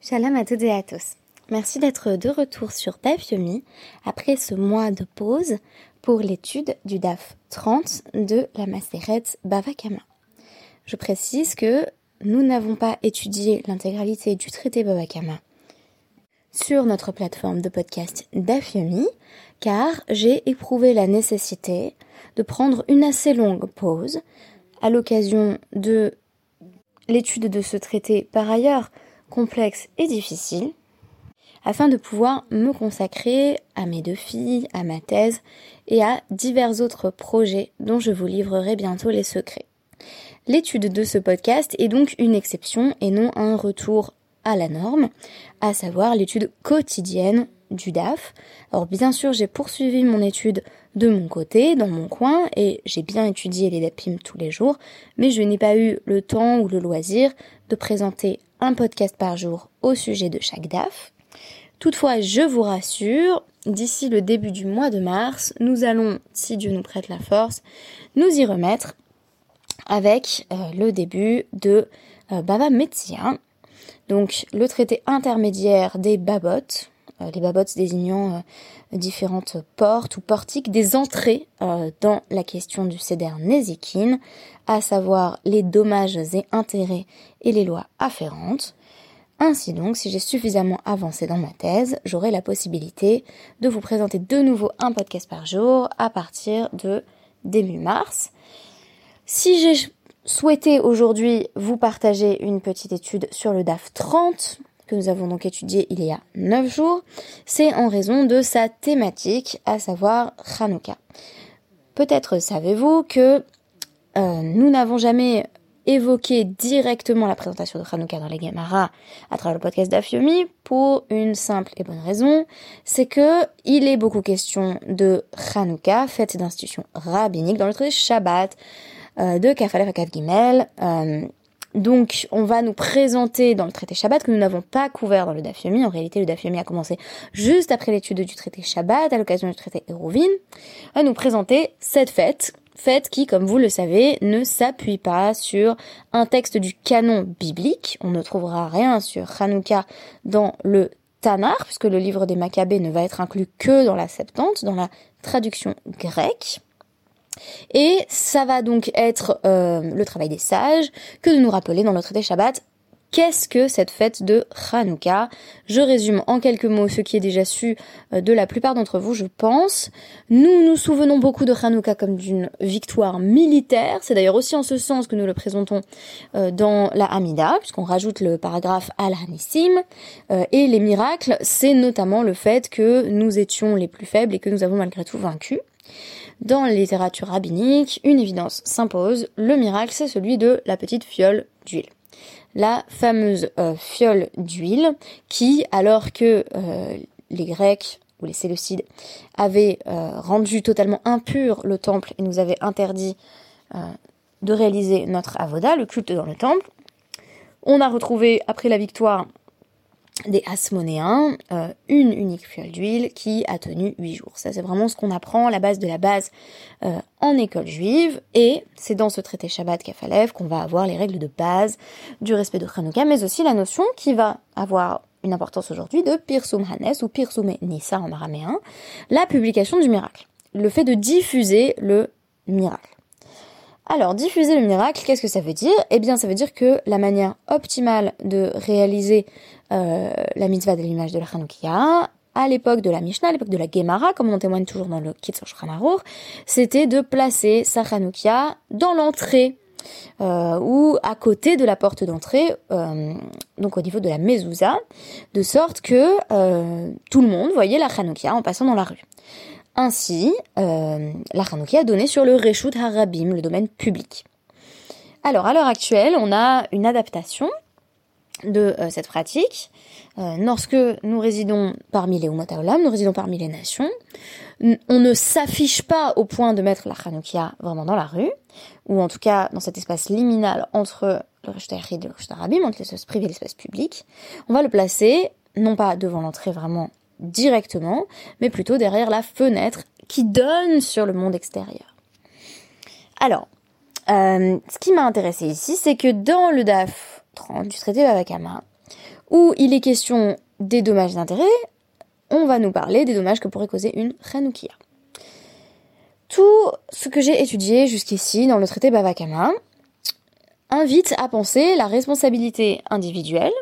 Shalom à toutes et à tous. Merci d'être de retour sur DAF Yomi après ce mois de pause pour l'étude du DAF 30 de la Maseret Bavakama. Je précise que nous n'avons pas étudié l'intégralité du traité Bavakama sur notre plateforme de podcast DAF Yomi car j'ai éprouvé la nécessité de prendre une assez longue pause à l'occasion de l'étude de ce traité par ailleurs complexe et difficile, afin de pouvoir me consacrer à mes deux filles, à ma thèse et à divers autres projets dont je vous livrerai bientôt les secrets. L'étude de ce podcast est donc une exception et non un retour à la norme, à savoir l'étude quotidienne du DAF. Alors bien sûr, j'ai poursuivi mon étude de mon côté, dans mon coin, et j'ai bien étudié les DAPIM tous les jours, mais je n'ai pas eu le temps ou le loisir de présenter un podcast par jour au sujet de chaque DAF. Toutefois, je vous rassure, d'ici le début du mois de mars, nous allons, si Dieu nous prête la force, nous y remettre avec euh, le début de euh, Baba Metzia, donc le traité intermédiaire des babottes, euh, les babottes désignant différentes portes ou portiques, des entrées dans la question du Seder Nezikin, à savoir les dommages et intérêts et les lois afférentes. Ainsi donc, si j'ai suffisamment avancé dans ma thèse, j'aurai la possibilité de vous présenter de nouveau un podcast par jour à partir de début mars. Si j'ai souhaité aujourd'hui vous partager une petite étude sur le DAF 30, que nous avons donc étudié il y a 9 jours, c'est en raison de sa thématique, à savoir Hanouka. Peut-être savez-vous que euh, nous n'avons jamais évoqué directement la présentation de Hanouka dans les Gemara à travers le podcast d'Afyomi pour une simple et bonne raison, c'est que il est beaucoup question de Hanouka, fête d'institution rabbinique dans le traité Shabbat euh, de Kafalef Akav Gimel. Euh, donc, on va nous présenter dans le traité Shabbat que nous n'avons pas couvert dans le Dafyomi. En réalité, le Dafyomi a commencé juste après l'étude du traité Shabbat, à l'occasion du traité Hérovin. On va nous présenter cette fête fête qui, comme vous le savez, ne s'appuie pas sur un texte du canon biblique. On ne trouvera rien sur Hanouka dans le Tanar, puisque le livre des Maccabées ne va être inclus que dans la Septante, dans la traduction grecque. Et ça va donc être euh, le travail des sages que de nous rappeler dans notre traité Shabbat Qu'est-ce que cette fête de Hanouka? Je résume en quelques mots ce qui est déjà su euh, de la plupart d'entre vous, je pense. Nous nous souvenons beaucoup de Hanouka comme d'une victoire militaire. C'est d'ailleurs aussi en ce sens que nous le présentons euh, dans la Hamida, puisqu'on rajoute le paragraphe Al-Hanissim. Et les miracles, c'est notamment le fait que nous étions les plus faibles et que nous avons malgré tout vaincu. Dans la littérature rabbinique, une évidence s'impose. Le miracle, c'est celui de la petite fiole d'huile la fameuse euh, fiole d'huile qui, alors que euh, les Grecs ou les Séleucides avaient euh, rendu totalement impur le temple et nous avaient interdit de réaliser notre avoda, le culte dans le temple, on a retrouvé après la victoire des Asmonéens, euh, une unique fiole d'huile qui a tenu huit jours. Ça, c'est vraiment ce qu'on apprend, la base de la base euh, en école juive. Et c'est dans ce traité Shabbat Kafalev qu'on va avoir les règles de base du respect de Hanouka, mais aussi la notion qui va avoir une importance aujourd'hui de Pirsum Hanes ou Pirsum Nissa en araméen, la publication du miracle. Le fait de diffuser le miracle. Alors, diffuser le miracle, qu'est-ce que ça veut dire? Eh bien, ça veut dire que la manière optimale de réaliser euh, la mitzvah de l'image de la Hanoukia, à l'époque de la Mishnah, à l'époque de la Gemara, comme on témoigne toujours dans le Kitzur Shulchan c'était de placer sa Hanoukia dans l'entrée euh, ou à côté de la porte d'entrée, euh, donc au niveau de la mezouza, de sorte que euh, tout le monde voyait la Hanoukia en passant dans la rue. Ainsi, euh, la Hanouki a donné sur le Reshut Harabim, le domaine public. Alors, à l'heure actuelle, on a une adaptation de euh, cette pratique. Euh, lorsque nous résidons parmi les Olam, nous résidons parmi les nations, on ne s'affiche pas au point de mettre la Hanoukia vraiment dans la rue, ou en tout cas dans cet espace liminal entre le Reshut et le Harabim, entre l'espace privé et l'espace public. On va le placer, non pas devant l'entrée vraiment directement, mais plutôt derrière la fenêtre qui donne sur le monde extérieur. Alors, euh, ce qui m'a intéressé ici, c'est que dans le DAF 30 du traité Babakama, où il est question des dommages d'intérêt, on va nous parler des dommages que pourrait causer une Hanoukia. Tout ce que j'ai étudié jusqu'ici dans le traité Bavakama invite à penser la responsabilité individuelle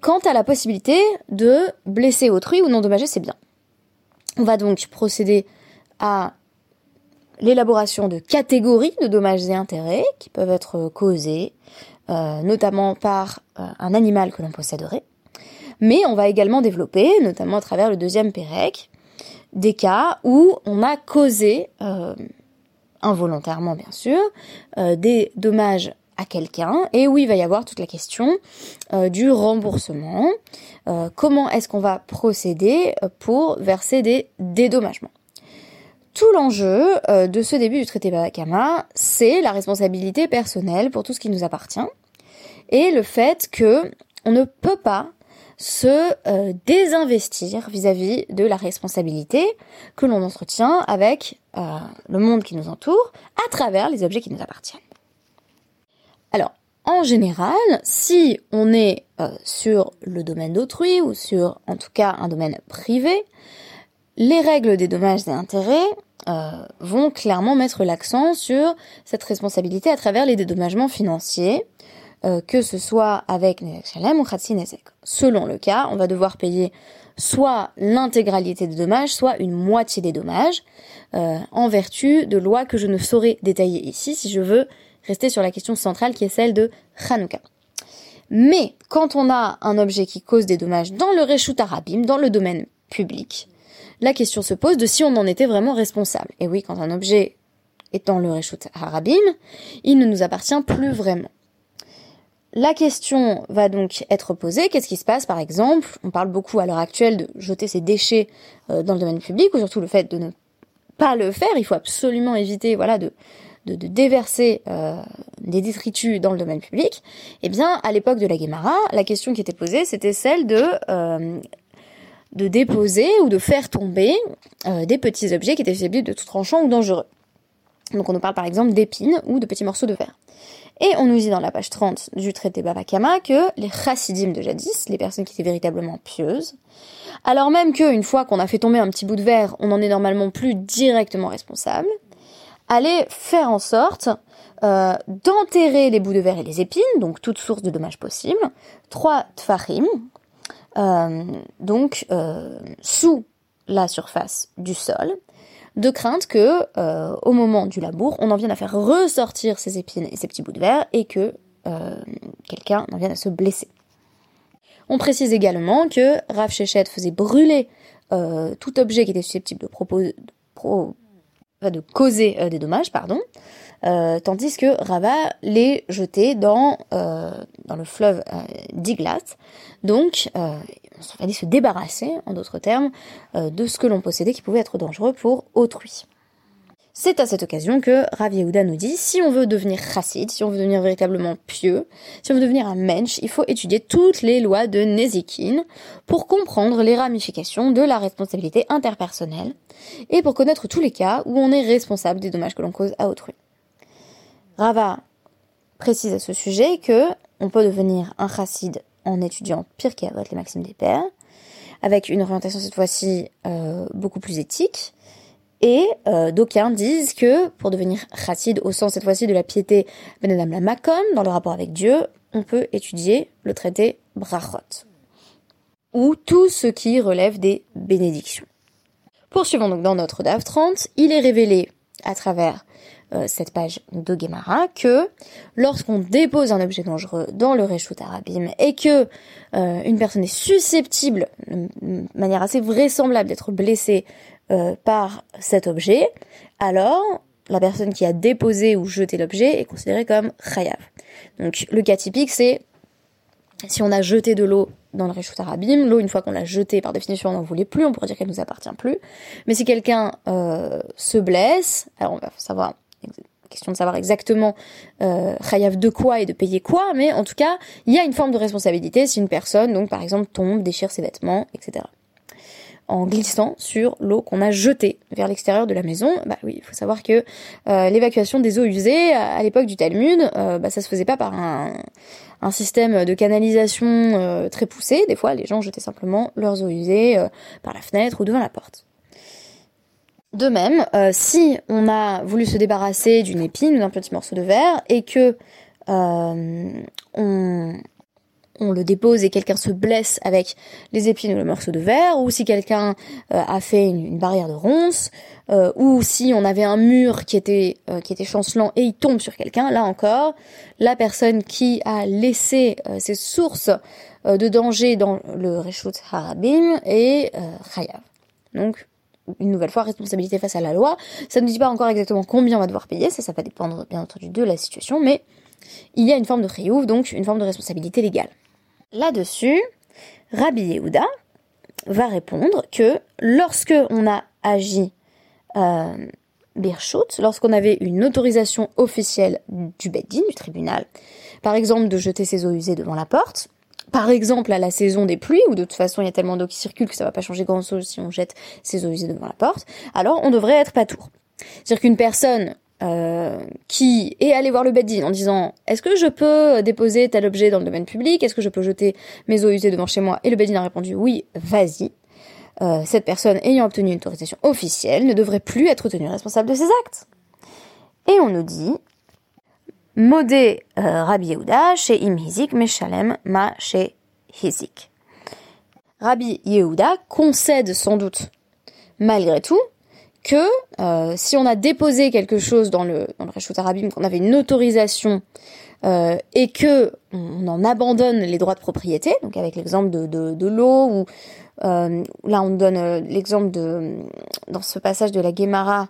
quant à la possibilité de blesser autrui ou d'endommager ses biens. On va donc procéder à l'élaboration de catégories de dommages et intérêts qui peuvent être causés euh, notamment par euh, un animal que l'on posséderait. Mais on va également développer, notamment à travers le deuxième Pérec, des cas où on a causé, euh, involontairement bien sûr, des dommages quelqu'un et où il va y avoir toute la question du remboursement. comment est-ce qu'on va procéder pour verser des dédommagements? Tout l'enjeu euh, de ce début du traité Bakama, c'est la responsabilité personnelle pour tout ce qui nous appartient et le fait que on ne peut pas se euh, désinvestir vis-à-vis de la responsabilité que l'on entretient avec euh, le monde qui nous entoure à travers les objets qui nous appartiennent. En général, si on est sur le domaine d'autrui ou sur en tout cas un domaine privé, les règles des dommages et intérêts euh, vont clairement mettre l'accent sur cette responsabilité à travers les dédommagements financiers, euh, que ce soit avec Nezek ou Khatsi Nezek. Selon le cas, on va devoir payer soit l'intégralité des dommages, soit une moitié des dommages, euh, en vertu de lois que je ne saurais détailler ici si je veux rester sur la question centrale qui est celle de Hanouka. Mais quand on a un objet qui cause des dommages dans le Reshut Arabim, dans le domaine public, la question se pose de si on en était vraiment responsable. Et oui, quand un objet est dans le Reshut Harabim, il ne nous appartient plus vraiment. La question va donc être posée, qu'est-ce qui se passe par exemple? On parle beaucoup à l'heure actuelle de jeter ses déchets euh, dans le domaine public, ou surtout le fait de ne pas le faire, il faut absolument éviter voilà, de, de, déverser euh, des détritus dans le domaine public. Eh bien, à l'époque de la Guémara, la question qui était posée, c'était celle de euh, de déposer ou de faire tomber euh, des petits objets qui étaient susceptibles de tout tranchant ou dangereux. Donc on nous parle par exemple d'épines ou de petits morceaux de verre. Et on nous dit dans la page 30 du traité Babakama que les chassidim de jadis, les personnes qui étaient véritablement pieuses, alors même qu'une fois qu'on a fait tomber un petit bout de verre, on n'en est normalement plus directement responsable, allaient faire en sorte euh, d'enterrer les bouts de verre et les épines, donc toute source de dommages possibles, trois tfahim, euh, donc euh, sous la surface du sol, de crainte que, au moment du labour, on en vienne à faire ressortir ces épines et ces petits bouts de verre et que quelqu'un en vienne à se blesser. On précise également que Rav Shechet faisait brûler tout objet qui était susceptible de, proposer, de causer des dommages, pardon, tandis que Rava les jetait dans, dans le fleuve d'Iglat, donc, euh, on fallait se débarrasser, en d'autres termes, euh, de ce que l'on possédait qui pouvait être dangereux pour autrui. C'est à cette occasion que Rav Yehuda nous dit, si on veut devenir chassid, si on veut devenir véritablement pieux, si on veut devenir un mensch, il faut étudier toutes les lois de Nezikin pour comprendre les ramifications de la responsabilité interpersonnelle et pour connaître tous les cas où on est responsable des dommages que l'on cause à autrui. Rava précise à ce sujet que on peut devenir un chassid en étudiant pire qu'avant les maximes des pères, avec une orientation cette fois-ci euh, beaucoup plus éthique. Et euh, d'aucuns disent que pour devenir chassid au sens cette fois-ci de la piété ben la makom, dans le rapport avec Dieu, on peut étudier le traité Brachot, ou tout ce qui relève des bénédictions. Poursuivons donc dans notre DAF 30, il est révélé à travers euh, cette page de Gemara que lorsqu'on dépose un objet dangereux dans le Reshut Arabim et que euh, une personne est susceptible, de manière assez vraisemblable, d'être blessée euh, par cet objet, alors la personne qui a déposé ou jeté l'objet est considérée comme chayav. Donc le cas typique c'est si on a jeté de l'eau dans le Reshut Arabim, l'eau une fois qu'on l'a jetée par définition on n'en voulait plus, on pourrait dire qu'elle nous appartient plus. Mais si quelqu'un se blesse, alors on va savoir question de savoir exactement euh, de quoi et de payer quoi, mais en tout cas, il y a une forme de responsabilité si une personne, donc par exemple, tombe, déchire ses vêtements, etc. en glissant sur l'eau qu'on a jetée vers l'extérieur de la maison. Bah oui, il faut savoir que euh, l'évacuation des eaux usées à, l'époque du Talmud, euh, bah, ça se faisait pas par un, système de canalisation euh, très poussé. Des fois, les gens jetaient simplement leurs eaux usées par la fenêtre ou devant la porte. De même, si on a voulu se débarrasser d'une épine ou d'un petit morceau de verre et que on, on le dépose et quelqu'un se blesse avec les épines ou le morceau de verre, ou si quelqu'un euh, a fait une, barrière de ronces, euh, ou si on avait un mur qui était euh, qui était chancelant et il tombe sur quelqu'un, là encore, la personne qui a laissé ses sources de danger dans le Reshut Harabim est Chayav. Donc une nouvelle fois responsabilité face à la loi. Ça ne dit pas encore exactement combien on va devoir payer, ça va dépendre bien entendu de la situation, mais il y a une forme de Chayouf, donc une forme de responsabilité légale. Là-dessus, Rabbi Yehuda va répondre que lorsque on a agi euh, Birchut, lorsqu'on avait une autorisation officielle du Beddin, du tribunal, par exemple de jeter ses eaux usées devant la porte, par exemple à la saison des pluies, où de toute façon il y a tellement d'eau qui circule que ça va pas changer grand chose si on jette ses eaux usées devant la porte, alors on devrait être patour. C'est-à-dire qu'une personne euh, qui est allé voir le Beddin en disant est-ce que je peux déposer tel objet dans le domaine public? Est-ce que je peux jeter mes eaux usées devant chez moi? Et le Beddin a répondu oui, vas-y. Euh, cette personne ayant obtenu une autorisation officielle ne devrait plus être tenue responsable de ses actes. Et on nous dit Modé euh, Rabbi Yehuda chez Im Hizik Meshalem Ma chez Hizik. Rabbi Yehuda concède sans doute, malgré tout, que euh, si on a déposé quelque chose dans le dans le qu'on avait une autorisation euh, et que on en abandonne les droits de propriété, donc avec l'exemple de, de, de l'eau ou euh, là on donne euh, l'exemple de dans ce passage de la Guémara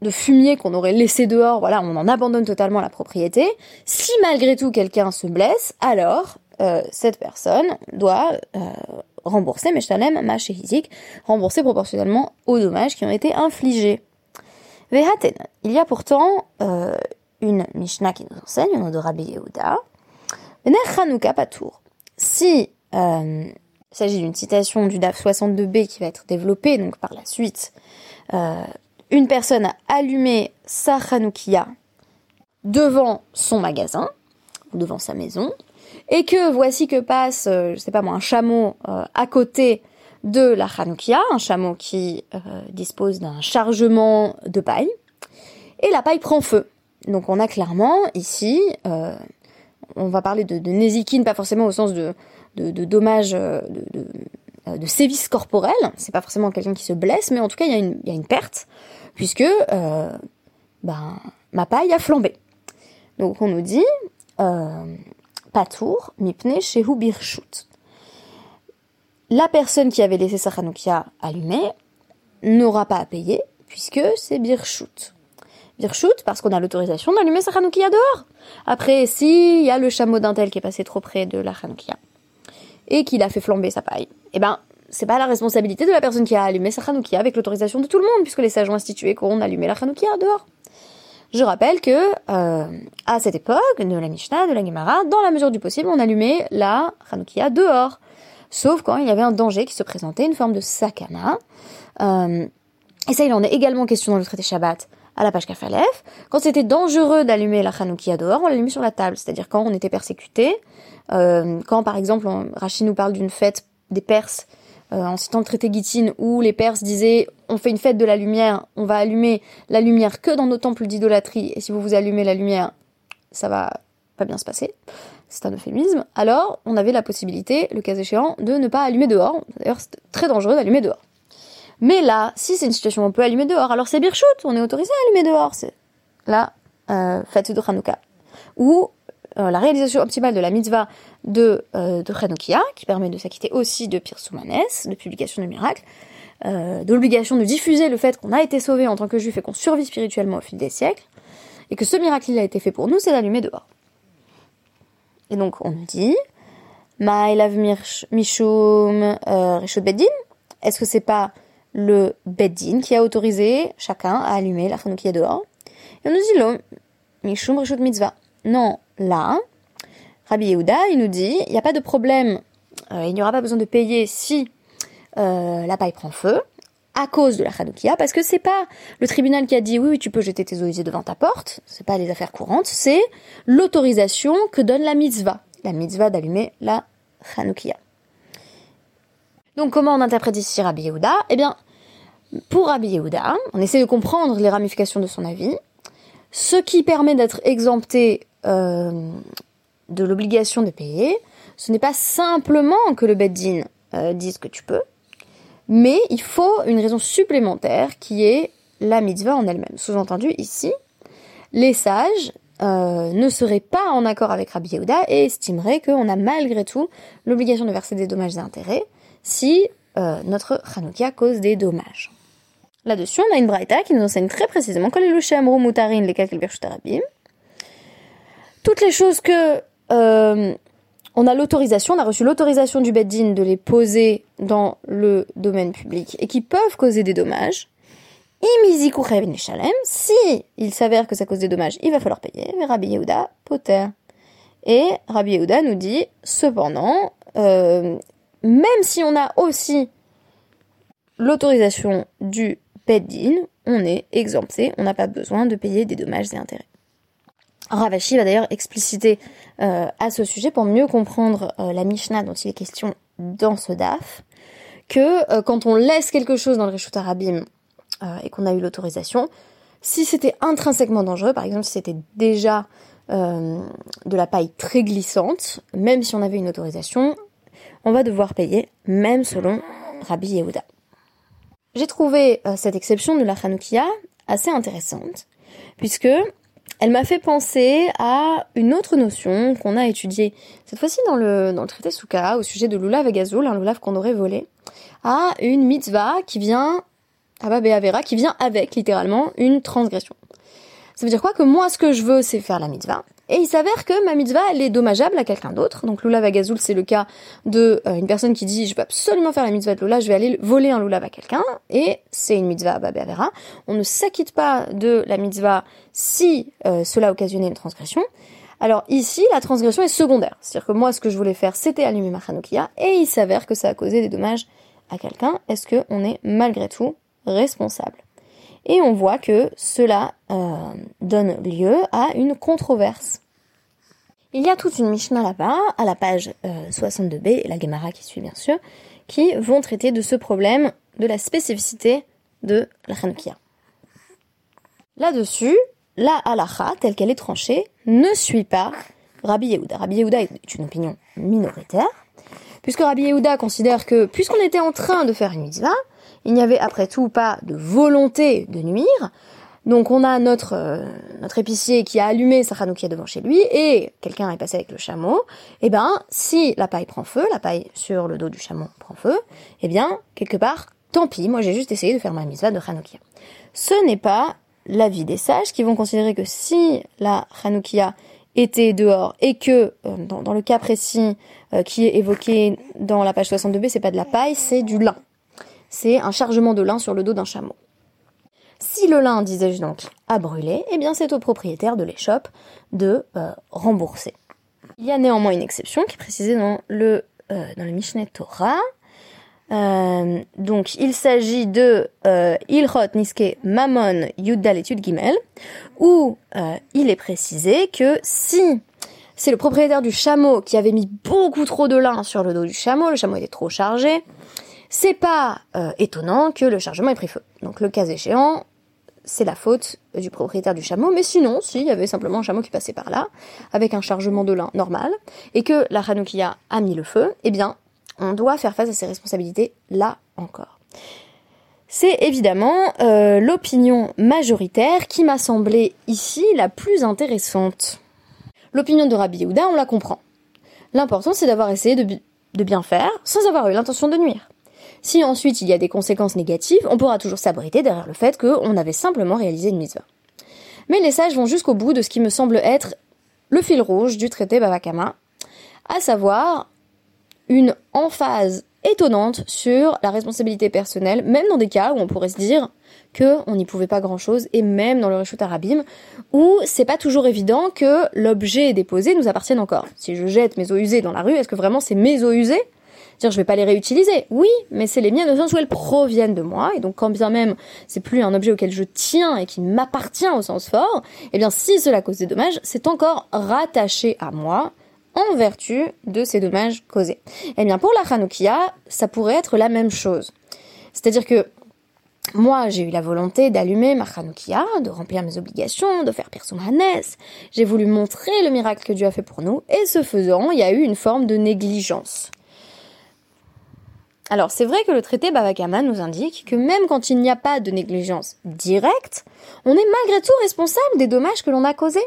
de fumier qu'on aurait laissé dehors, voilà, on en abandonne totalement la propriété. Si malgré tout quelqu'un se blesse, alors euh, cette personne doit euh, rembourser Meshtalem Mashehizik, rembourser proportionnellement aux dommages qui ont été infligés. Vehaten, il y a pourtant euh, une Mishnah qui nous enseigne, une de Rabbi Yehuda, Chanukah Patour. Si euh, il s'agit d'une citation du DAF 62b qui va être développée donc par la suite, euh, une personne a allumé sa Chanoukia devant son magasin, ou devant sa maison, et que voici que passe, euh, je sais pas moi, un chameau euh, à côté de la Hanoukia, un chameau qui euh, dispose d'un chargement de paille, et la paille prend feu. Donc on a clairement ici, on va parler de, de pas forcément au sens de, de, de dommages, de, de, sévices corporels, c'est pas forcément quelqu'un qui se blesse, mais en tout cas il y y a une perte, puisque ben, ma paille a flambé. Donc on nous dit, Patour, mipne shehu birshut. La personne qui avait laissé sa chanoukia allumée n'aura pas à payer puisque c'est birshut. Birshut parce qu'on a l'autorisation d'allumer sa chanoukia dehors. Après, s'il y a le chameau d'un tel qui est passé trop près de la chanoukia et qu'il a fait flamber sa paille, eh ben, c'est pas la responsabilité de la personne qui a allumé sa chanoukia avec l'autorisation de tout le monde puisque les sages ont institué qu'on allumait la chanoukia dehors. Je rappelle que euh, à cette époque de la Mishnah, de la Gemara, dans la mesure du possible, on allumait la Hanoukia dehors, sauf quand il y avait un danger qui se présentait, une forme de sakana. Euh, et ça, il en est également question dans le traité Shabbat à la page Kafalef. Quand c'était dangereux d'allumer la Hanoukia dehors, on l'allumait sur la table, c'est-à-dire quand on était persécuté, euh, quand par exemple, Rachid nous parle d'une fête des Perses euh, en citant le traité Gittin où les Perses disaient on fait une fête de la lumière, on va allumer la lumière que dans nos temples d'idolâtrie, et si vous vous allumez la lumière, ça va pas bien se passer. C'est un euphémisme. Alors, on avait la possibilité, le cas échéant, de ne pas allumer dehors. D'ailleurs, c'est très dangereux d'allumer dehors. Mais là, si c'est une situation où on peut allumer dehors, alors c'est birchut, on est autorisé à allumer dehors. C'est la euh, fête de Hanouka. Ou euh, la réalisation optimale de la mitzvah de, euh, de qui permet de s'acquitter aussi de Pirsoumanes, de publication de miracles, euh, de l'obligation de diffuser le fait qu'on a été sauvé en tant que juif et qu'on survit spirituellement au fil des siècles, et que ce miracle il a été fait pour nous, c'est d'allumer dehors. Et donc on nous dit, Maïlav Mishum euh, Rishut Beddin, est-ce que c'est pas le Beddin qui a autorisé chacun à allumer la Hanoukia dehors? Et on nous dit, non, Mishum Rishut Mitzvah. Non, là, Rabbi Yehuda, il nous dit, il n'y a pas de problème, euh, il n'y aura pas besoin de payer si euh, la paille prend feu à cause de la Hanoukia, parce que c'est pas le tribunal qui a dit oui, tu peux jeter tes usées devant ta porte, c'est pas les affaires courantes, c'est l'autorisation que donne la mitzvah, la mitzvah d'allumer la Hanoukia. Donc comment on interprète ici Rabbi Yehuda? Eh bien, pour Rabbi Yehuda, on essaie de comprendre les ramifications de son avis, ce qui permet d'être exempté de l'obligation de payer, ce n'est pas simplement que le Beddin euh, dise que tu peux, mais il faut une raison supplémentaire qui est la mitzvah en elle-même. Sous-entendu ici, les sages euh, ne seraient pas en accord avec Rabbi Yehuda et estimeraient qu'on a malgré tout l'obligation de verser des dommages et intérêts si euh, notre Hanoukia cause des dommages. Là-dessus, on a une braïta qui nous enseigne très précisément que les mutarin les Toutes les choses que euh, on a l'autorisation, on a reçu l'autorisation du Beddin de les poser dans le domaine public et qui peuvent causer des dommages. Si il s'avère que ça cause des dommages, il va falloir payer. Mais Rabbi Yehuda, poter. Et Rabbi Yehuda nous dit, cependant, euh, même si on a aussi l'autorisation du Beddin, on est exempté, on n'a pas besoin de payer des dommages et intérêts. Ravashi va d'ailleurs expliciter euh, à ce sujet pour mieux comprendre euh, la Mishnah dont il est question dans ce DAF, que euh, quand on laisse quelque chose dans le Rishut Arabim et qu'on a eu l'autorisation, si c'était intrinsèquement dangereux, par exemple si c'était déjà de la paille très glissante, même si on avait une autorisation, on va devoir payer, même selon Rabbi Yehuda. J'ai trouvé cette exception de la Hanoukia assez intéressante, puisque elle m'a fait penser à une autre notion qu'on a étudiée, cette fois-ci dans le, dans le traité Souka, au sujet de l'oulav et gazoul, un qu'on aurait volé, à une mitzvah qui vient, à Avera, qui vient avec, littéralement, une transgression. Ça veut dire quoi? Que moi, ce que je veux, c'est faire la mitzvah. Et il s'avère que ma mitzvah, elle est dommageable à quelqu'un d'autre. Donc l'oulav à gazoul, c'est le cas de euh, une personne qui dit je veux absolument faire la mitzvah de l'oulav, je vais aller voler un loulav à quelqu'un. Et c'est une mitzvah à Babé Avera. On ne s'acquitte pas de la mitzvah si euh, cela occasionnait une transgression. Alors ici, la transgression est secondaire. C'est-à-dire que moi, ce que je voulais faire, c'était allumer ma Hanoukia, et il s'avère que ça a causé des dommages à quelqu'un. Est-ce qu'on est malgré tout responsable? Et on voit que cela euh, donne lieu à une controverse. Il y a toute une Mishnah là-bas, à la page 62b, euh, et la Gemara qui suit bien sûr, qui vont traiter de ce problème de la spécificité de la Hanoukia. Là-dessus, la halacha, telle qu'elle est tranchée, ne suit pas Rabbi Yehuda. Rabbi Yehuda est une opinion minoritaire, puisque Rabbi Yehuda considère que, puisqu'on était en train de faire une mitzvah, il n'y avait après tout pas de volonté de nuire. Donc on a notre euh, notre épicier qui a allumé sa chanoukia devant chez lui et quelqu'un est passé avec le chameau. Eh ben si la paille prend feu, la paille sur le dos du chameau prend feu, eh bien quelque part tant pis. Moi j'ai juste essayé de faire ma mitzvah de chanoukia. Ce n'est pas l'avis des sages qui vont considérer que si la chanoukia était dehors et que euh, dans, le cas précis euh, qui est évoqué dans la page 62b, c'est pas de la paille, c'est du lin c'est un chargement de lin sur le dos d'un chameau. Si le lin, disais-je donc, a brûlé, eh bien c'est au propriétaire de l'échoppe de euh, rembourser. Il y a néanmoins une exception qui est précisée dans le, euh, dans le Mishneh Torah. Euh, donc il s'agit de Ilhot Niske Mamon Yuddal Etude Gimel, où il est précisé que si c'est le propriétaire du chameau qui avait mis beaucoup trop de lin sur le dos du chameau, le chameau était trop chargé, c'est pas euh, étonnant que le chargement ait pris feu. Donc le cas échéant, c'est la faute du propriétaire du chameau, mais sinon, s'il y avait simplement un chameau qui passait par là, avec un chargement de lin normal, et que la Hanoukia a mis le feu, eh bien, on doit faire face à ses responsabilités là encore. C'est évidemment euh, l'opinion majoritaire qui m'a semblé ici la plus intéressante. L'opinion de Rabbi Yehuda, on la comprend. L'important, c'est d'avoir essayé de, de bien faire sans avoir eu l'intention de nuire. Si ensuite il y a des conséquences négatives, on pourra toujours s'abriter derrière le fait qu'on avait simplement réalisé une mitzvah. Mais les sages vont jusqu'au bout de ce qui me semble être le fil rouge du traité Bavakama, à savoir une emphase étonnante sur la responsabilité personnelle, même dans des cas où on pourrait se dire qu'on n'y pouvait pas grand chose, et même dans le Rishut Arabim, où c'est pas toujours évident que l'objet déposé nous appartienne encore. Si je jette mes eaux usées dans la rue, est-ce que vraiment c'est mes eaux usées? Dire je vais pas les réutiliser, oui, mais c'est les miennes au sens où elles proviennent de moi, et donc quand bien même c'est plus un objet auquel je tiens et qui m'appartient au sens fort, eh bien si cela cause des dommages, c'est encore rattaché à moi en vertu de ces dommages causés. Eh bien pour la Hanoukia, ça pourrait être la même chose. C'est-à-dire que moi, j'ai eu la volonté d'allumer ma Hanoukia, de remplir mes obligations, de faire Hanès. J'ai voulu montrer le miracle que Dieu a fait pour nous, et ce faisant, il y a eu une forme de négligence. Alors, c'est vrai que le traité Bavakama nous indique que même quand il n'y a pas de négligence directe, on est malgré tout responsable des dommages que l'on a causés.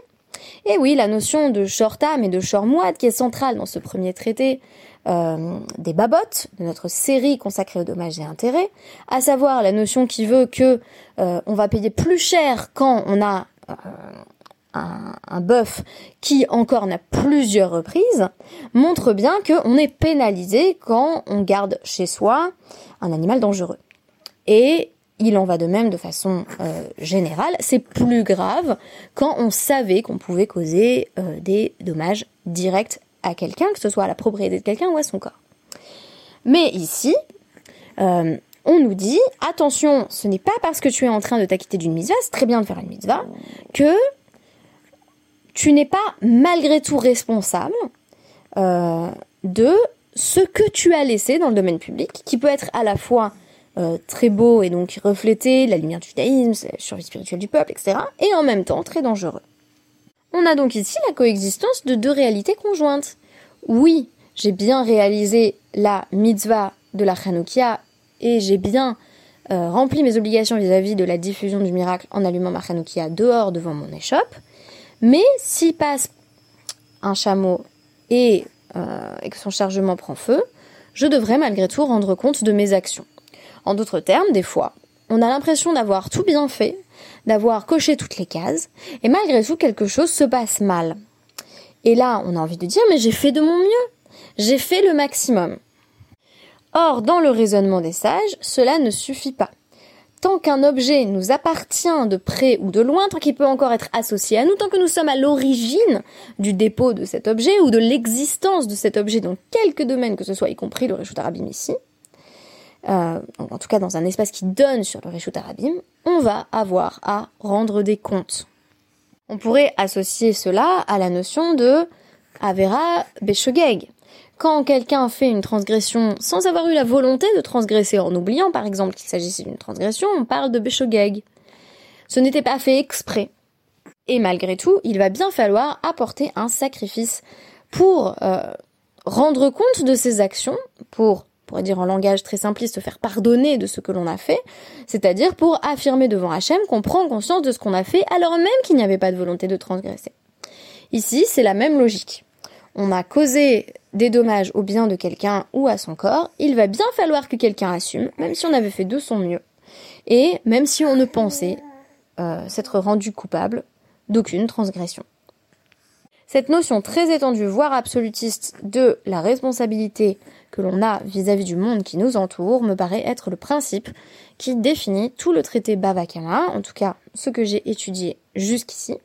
Et oui, la notion de shortam et de shormouad qui est centrale dans ce premier traité, euh, des babottes, de notre série consacrée aux dommages et intérêts, à savoir la notion qui veut que euh, on va payer plus cher quand on a euh, un, un bœuf qui encore n'a plusieurs reprises, montre bien qu'on est pénalisé quand on garde chez soi un animal dangereux. Et il en va de même de façon générale. C'est plus grave quand on savait qu'on pouvait causer des dommages directs à quelqu'un, que ce soit à la propriété de quelqu'un ou à son corps. Mais ici, euh, on nous dit, attention, ce n'est pas parce que tu es en train de t'acquitter d'une mitzvah, c'est très bien de faire une mitzvah, que tu n'es pas malgré tout responsable euh, de ce que tu as laissé dans le domaine public, qui peut être à la fois euh, très beau et donc refléter la lumière du judaïsme, la survie spirituelle du peuple, etc., et en même temps très dangereux. On a donc ici la coexistence de deux réalités conjointes. Oui, j'ai bien réalisé la mitzvah de la Chanoukia et j'ai bien euh, rempli mes obligations vis-à-vis de la diffusion du miracle en allumant ma Chanoukia dehors devant mon échoppe. Mais s'il passe un chameau et, euh, et que son chargement prend feu, je devrais malgré tout rendre compte de mes actions. En d'autres termes, des fois, on a l'impression d'avoir tout bien fait, d'avoir coché toutes les cases, et malgré tout quelque chose se passe mal. Et là, on a envie de dire, mais j'ai fait de mon mieux, j'ai fait le maximum. Or, dans le raisonnement des sages, cela ne suffit pas. Tant qu'un objet nous appartient de près ou de loin, tant qu'il peut encore être associé à nous, tant que nous sommes à l'origine du dépôt de cet objet ou de l'existence de cet objet dans quelque domaine que ce soit, y compris le Réchut Arabim ici, euh, en tout cas dans un espace qui donne sur le Réchut Arabim, on va avoir à rendre des comptes. On pourrait associer cela à la notion de Avera Beshogeg. Quand quelqu'un fait une transgression sans avoir eu la volonté de transgresser, en oubliant par exemple qu'il s'agissait d'une transgression, on parle de Beshogeg. Ce n'était pas fait exprès. Et malgré tout, il va bien falloir apporter un sacrifice pour euh, rendre compte de ses actions, pour pourrait dire en langage très simpliste, se faire pardonner de ce que l'on a fait, c'est-à-dire pour affirmer devant Hachem qu'on prend conscience de ce qu'on a fait alors même qu'il n'y avait pas de volonté de transgresser. Ici, c'est la même logique. On a causé des dommages au bien de quelqu'un ou à son corps, il va bien falloir que quelqu'un assume, même si on avait fait de son mieux, et même si on ne pensait euh, s'être rendu coupable d'aucune transgression. Cette notion très étendue, voire absolutiste, de la responsabilité que l'on a vis-à-vis du monde qui nous entoure me paraît être le principe qui définit tout le traité Bavakama, en tout cas ce que j'ai étudié jusqu'ici.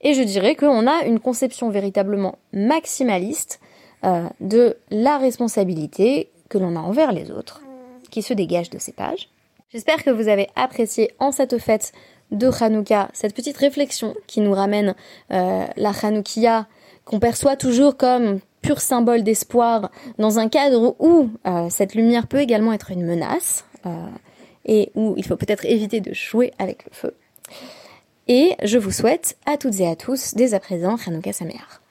Et je dirais qu'on a une conception véritablement maximaliste euh, de la responsabilité que l'on a envers les autres, qui se dégage de ces pages. J'espère que vous avez apprécié en cette fête de Hanouka cette petite réflexion qui nous ramène euh, la Hanoukia qu'on perçoit toujours comme pur symbole d'espoir dans un cadre où euh, cette lumière peut également être une menace euh, et où il faut peut-être éviter de jouer avec le feu. Et je vous souhaite à toutes et à tous dès à présent Hanouka Sameach.